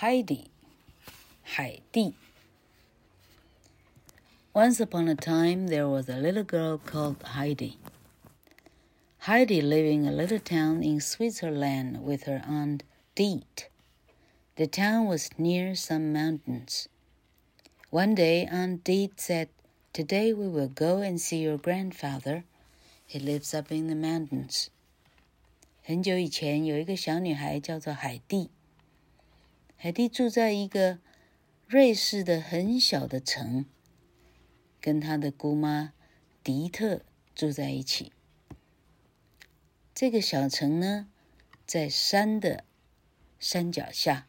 Heidi. Heidi. Once upon a time, there was a little girl called Heidi. Heidi lived in a little town in Switzerland with her aunt Dete. The town was near some mountains. One day, Aunt Dete said, Today we will go and see your grandfather. He lives up in the mountains. 很久以前，有一个小女孩叫做海蒂。海蒂住在一个瑞士的很小的城。跟他的姑妈迪特住在一起。这个小城呢，在山的山脚下。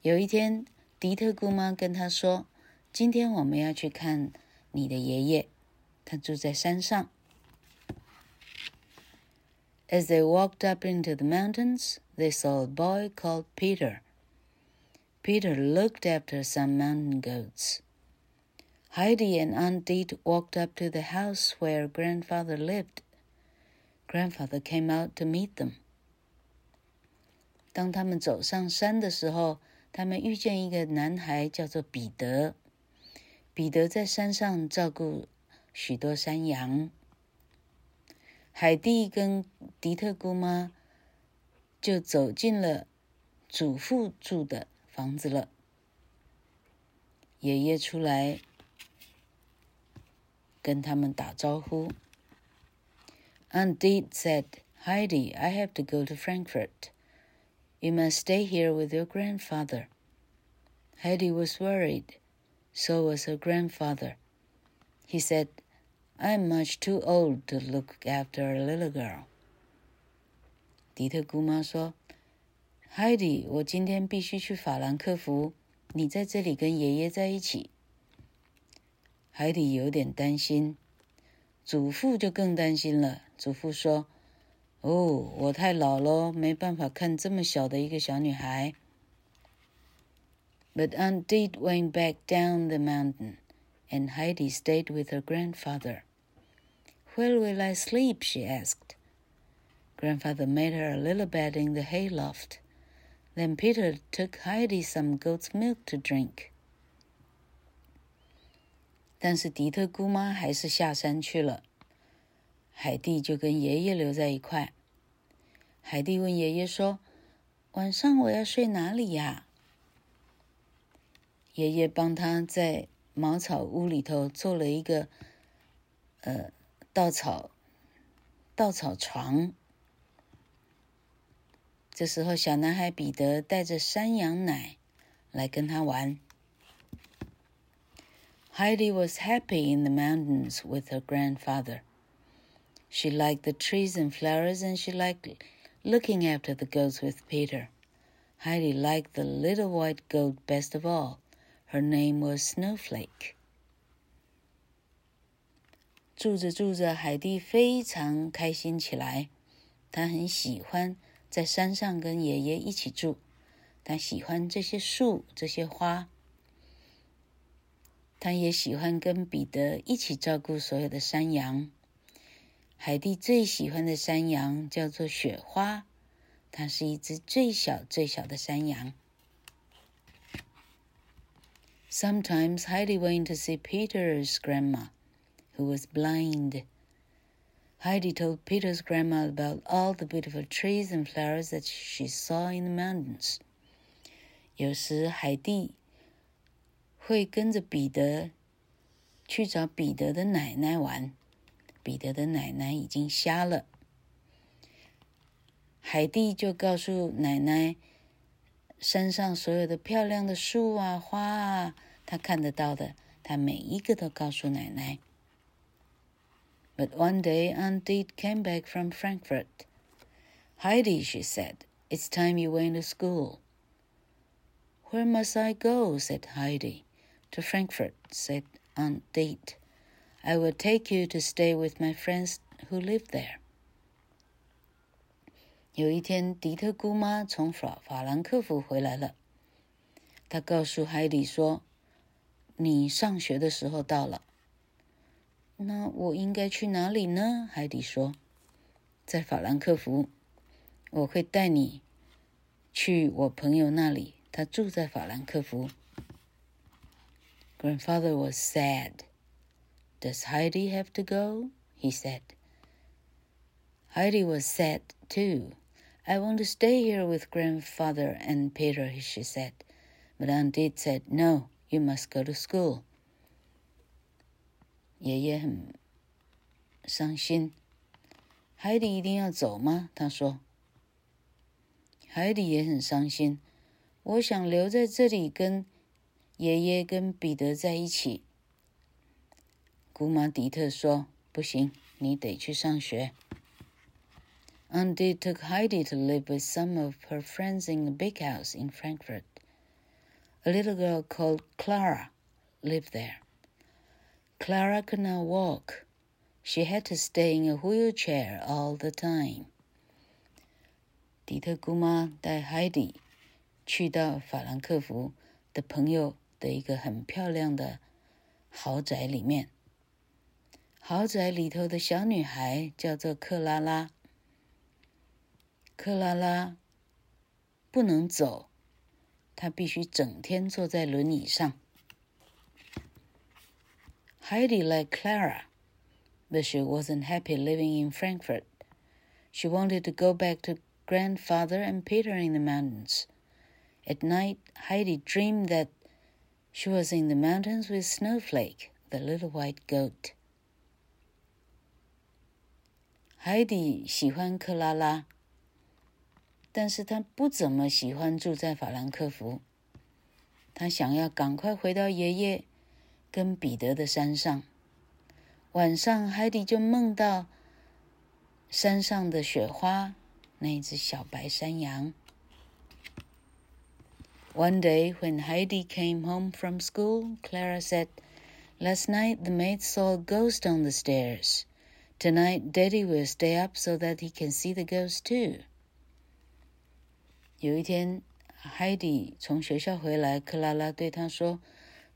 有一天，迪特姑妈跟他说：“今天我们要去看你的爷爷，他住在山上。” As they walked up into the mountains, they saw a boy called Peter. Peter looked after some mountain goats. Heidi and Aunt Dete walked up to the house where grandfather lived. Grandfather came out to meet them. 当他们走上山的时候，他们遇见一个男孩，叫做彼得。彼得在山上照顾许多山羊。海蒂跟迪特姑妈就走进了祖父住的 房子了。爷爷出来跟他们打招呼。Aunt Dete said, Heidi, I have to go to Frankfurt. You must stay here with your grandfather. Heidi was worried. So was her grandfather. He said, I'm much too old to look after a little girl. 迪特姑妈说 Heidi，我今天必须去法兰克福，你在这里跟爷爷在一起。”海蒂有点担心，祖父就更担心了。祖父说：“哦，我太老喽，没办法看这么小的一个小女孩。” But Aunt Did went back down the mountain, and Heidi stayed with her grandfather. Where will I sleep? she asked. Grandfather made her a little bed in the hayloft Then Peter took Heidi some goat's milk to drink. 但是迪特姑妈还是下山去了，海蒂就跟爷爷留在一块。海蒂问爷爷说：“晚上我要睡哪里呀？”爷爷帮他在茅草屋里头做了一个呃稻草稻草床。这时候，小男孩彼得带着山羊奶来跟他玩。Heidi was happy in the mountains with her grandfather. She liked the trees and flowers, and she liked looking after the goats with Peter. Heidi liked the little white goat best of all. Her name was Snowflake. 住着住着，海蒂非常开心起来。她很喜欢 在山上跟爷爷一起住。他喜欢这些树，这些花。他也喜欢跟彼得一起照顾所有的山羊。海蒂最喜欢的山羊叫做雪花，它是一只最小最小的山羊。Sometimes Heidi went to see Peter's grandma, who was blind. Heidi told Peter's grandma about all the beautiful trees and flowers that she saw in the mountains. 有时海蒂会跟着彼得去找彼得的奶奶玩。彼得的奶奶已经瞎了，海蒂就告诉奶奶，山上所有的漂亮的树啊、花啊，她看得到的，她每一个都告诉奶奶。But one day Aunt Auntie came back from Frankfurt. Heidi, she said, it's time you went to school. Where must I go? said Heidi. To Frankfurt, said Aunt Dete. I will take you to stay with my friends who live there. 有一天，迪特姑妈从法法兰克福回来了。她告诉海里说：“你上学的时候到了。”那我应该去哪里呢？海底说：“在法兰克福，我会带你去我朋友那里 他住在法兰克福。Grandfather was sad. Does Heidi have to go? He said. Heidi was sad too. I want to stay here with grandfather and Peter, she said. But Aunt Did said, No, you must go to school. 爷爷很伤心。海迪一定要走吗？他说。海迪也很伤心。我想留在这里跟爷爷跟彼得在一起。姑妈迪特说：“不行，你得去上学。” Auntie took Heidi to live with some of her friends in a big house in Frankfurt. A little girl called Clara lived there. Clara could not walk. She had to stay in a wheelchair all the time. 迪特姑妈带海迪去到法兰克福的朋友的一个很漂亮的豪宅里面。豪宅里头的小女孩叫做克拉拉。克拉拉不能走，她必须整天坐在轮椅上。Heidi liked Clara, but she wasn't happy living in Frankfurt. She wanted to go back to grandfather and Peter in the mountains. At night, Heidi dreamed that she was in the mountains with Snowflake, the little white goat. Heidi 海蒂喜欢克拉拉，但是他不怎么喜欢住在法兰克福。他想要赶快回到爷爷 one day, when Heidi came home from school, Clara said, Last night the maid saw a ghost on the stairs. Tonight, Daddy will stay up so that he can see the ghost too. 有一天，海蒂从学校回来，克拉拉对他说：“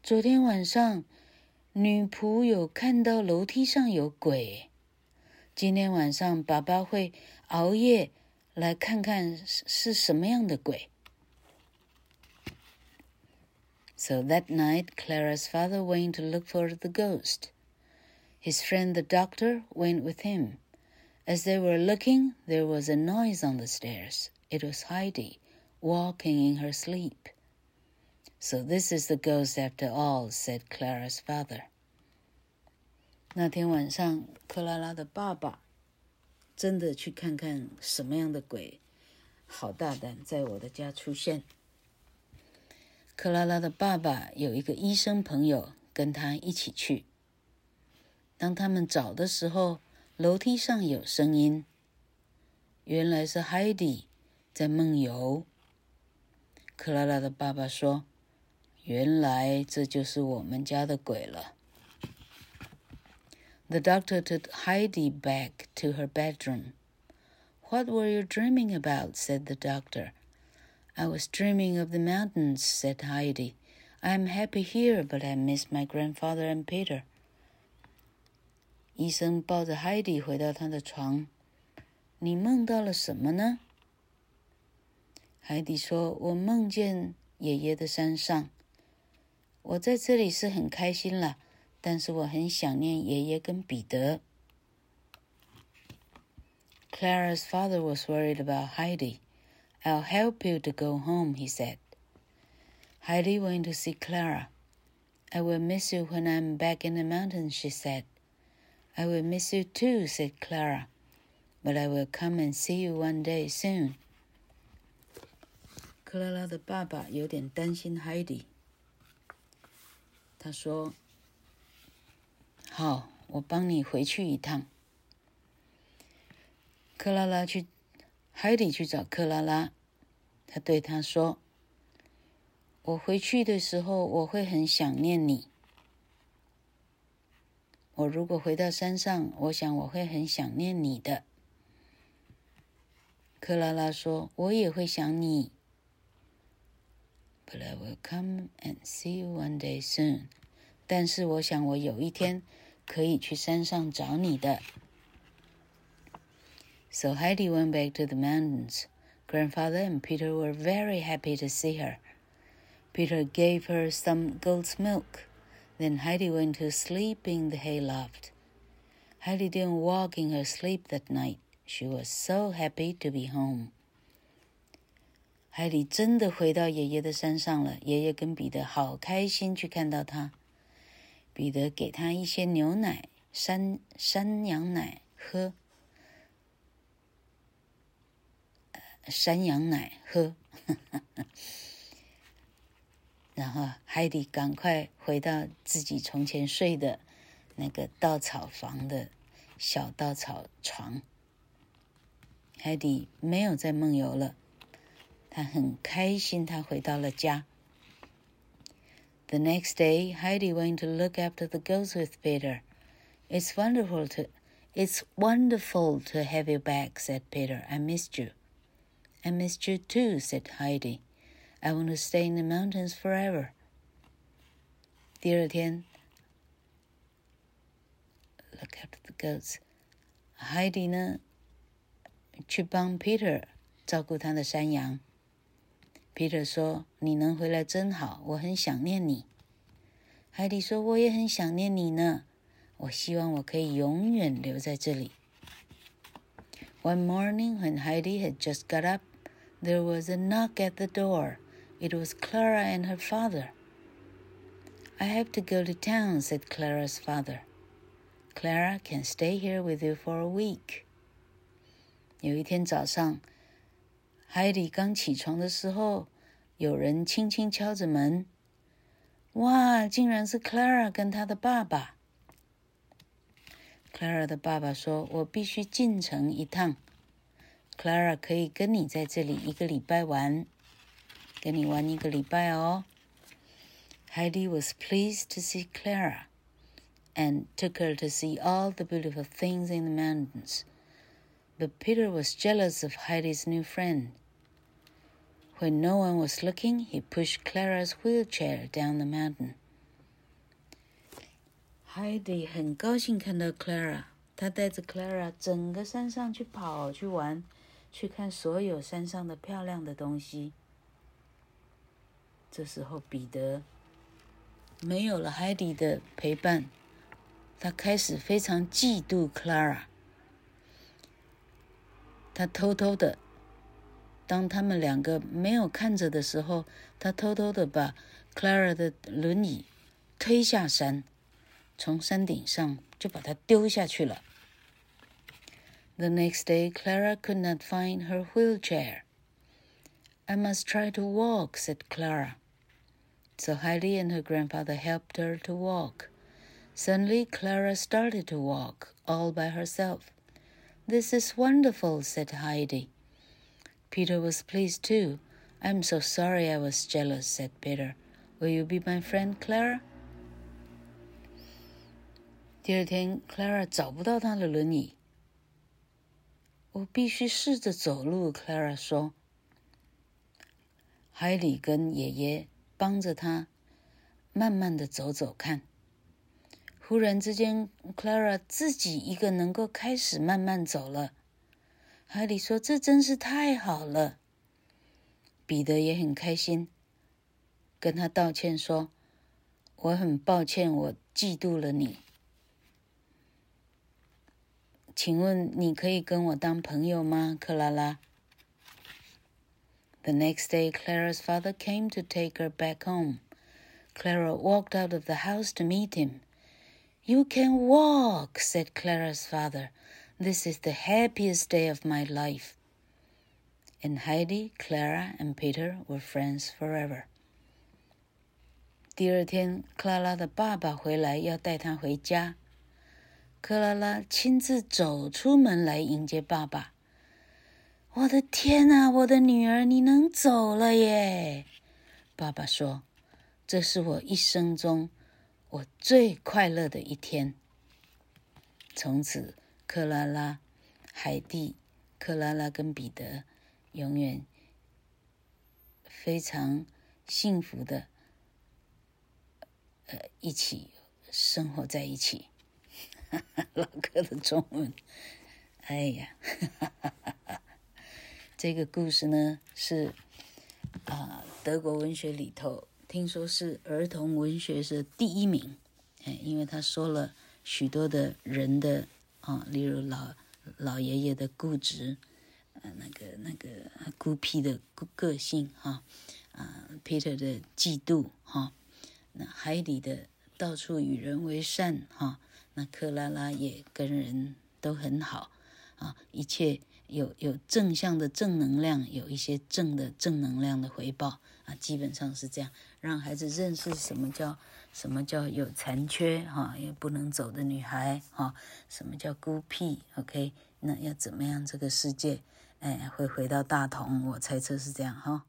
昨天晚上，女仆有看到楼梯上有鬼。今天晚上，爸爸会熬夜来看看是什么样的鬼。” So that night, Clara's father went to look for the ghost. His friend the doctor went with him. As they were looking, there was a noise on the stairs. It was Heidi, walking in her sleep. So this is the ghost after all, said Clara's father. 那天晚上，克拉拉的爸爸真的去看看什么样的鬼，好大胆，在我的家出现。克拉拉的爸爸有一个医生朋友跟他一起去。当他们找的时候，楼梯上有声音，原来是海蒂在梦游。克拉拉的爸爸说：“原来这就是我们家的鬼了。The doctor took Heidi back to her bedroom. What were you dreaming about? said the doctor. I was dreaming of the mountains, said Heidi. I am happy here, but I miss my grandfather and Peter. 医生抱着 Heidi 回到他的床。你梦到了什么呢？海蒂说：“我梦见爷爷的山上。”我在这里是很开心了，但是我很想念爷爷跟彼得。Clara's father was worried about Heidi. I'll help you to go home, he said. Heidi went to see Clara. I will miss you when I'm back in the mountains, she said. I will miss you too, said Clara. But I will come and see you one day soon. 克拉拉的爸爸有点担心海蒂，他说：“好，我帮你回去一趟。”克拉拉去，海里去找克拉拉。他对他说：“我回去的时候，我会很想念你。我如果回到山上，我想我会很想念你的。”克拉拉说：“我也会想你。” But I will come and see you one day soon。但是我想我有一天可以去山上找你的。So Heidi went back to the mountains. Grandfather and Peter were very happy to see her. Peter gave her some goat's milk. Then Heidi went to sleep in the hayloft. Heidi didn't walk in her sleep that night. She was so happy to be home. 海里真的回到爷爷的山上了。爷爷跟彼得好开心去看到他。彼得给他一些牛奶、山山羊奶喝，山羊奶喝。然后海底赶快回到自己从前睡的那个稻草房的小稻草床。海底没有再梦游了。他很开心，他回到了家。The next day, Heidi went to look after the goats with Peter. It's wonderful to, it's wonderful to have you back," said Peter. "I missed you." "I missed you too," said Heidi. "I want to stay in the mountains forever." 第二天，look after the goats. Heidi 呢，去帮 Peter 照顾他的山羊。 Peter 说：“你能回来真好，我很想念你。”海蒂说：“我也很想念你呢。我希望我可以永远留在这里。” One morning, when Heidi had just got up, there was a knock at the door. It was Clara and her father. I have to go to town, said Clara's father. Clara can stay here with you for a week. 有一天早上。 海里刚起床的时候，有人轻轻敲着门。哇，竟然是 Clara 跟她的爸爸。Clara 的爸爸说：“我必须进城一趟。Clara 可以跟你在这里一个礼拜玩，跟你玩一个礼拜哦。” Heidi was pleased to see Clara, and took her to see all the beautiful things in the mountains. But Peter was jealous of Heidi's new friend. When no one was looking, he pushed Clara's wheelchair down the mountain. Heidi 很高兴看到 Clara，他带着 Clara 整个山上去跑去玩，去看所有山上的漂亮的东西。这时候，彼得没有了 Heidi 的陪伴，他开始非常嫉妒 Clara。 他偷偷的当他们两个没有看着的时候，他偷偷的把 Clara 的轮椅推下山，从山顶上就把它丢下去了。The next day, Clara could not find her wheelchair. I must try to walk, said Clara. So Heidi and her grandfather helped her to walk. Suddenly, Clara started to walk all by herself. This is wonderful, said Heidi. Peter was pleased too. I'm so sorry I was jealous, said Peter. Will you be my friend, Clara? 第二天，Clara 找不到她的轮椅。我必须试着走路，Clara 说。海里跟爷爷帮着她，慢慢的走走看。 忽然之间，Clara 自己一个能够开始慢慢走了。海里说：“这真是太好了。”彼得也很开心，跟他道歉说：“我很抱歉，我嫉妒了你。请问你可以跟我当朋友吗，克拉拉？”The next day, Clara's father came to take her back home. Clara walked out of the house to meet him. You can walk, said Clara's father. This is the happiest day of my life. And Heidi, Clara, and Peter were friends forever. 第二天，克拉拉的爸爸回来要带她回家。克拉拉亲自走出门来迎接爸爸。我的天哪，我的女儿，你能走了耶！爸爸说：“这是我一生中 我最快乐的一天。”从此。克拉拉、海蒂、克拉拉跟彼得永远非常幸福的，呃，一起生活在一起。老哥的中文，哎呀，这个故事呢是啊，德国文学里头听。说是儿童文学是第一名，哎，因为他说了许多的人的啊，例如老老爷爷的固执，呃，那个那个孤僻的个个性哈，啊，Peter 的嫉妒哈，那海底的到处与人为善哈，那克拉拉也跟人都很好啊，一切。有有正向的正能量，有一些正的正能量的回报啊，基本上是这样，让孩子认识什么叫什么叫有残缺哈，也不能走的女孩哈，什么叫孤僻？OK，那要怎么样这个世界哎会回到大同？我猜测是这样哈。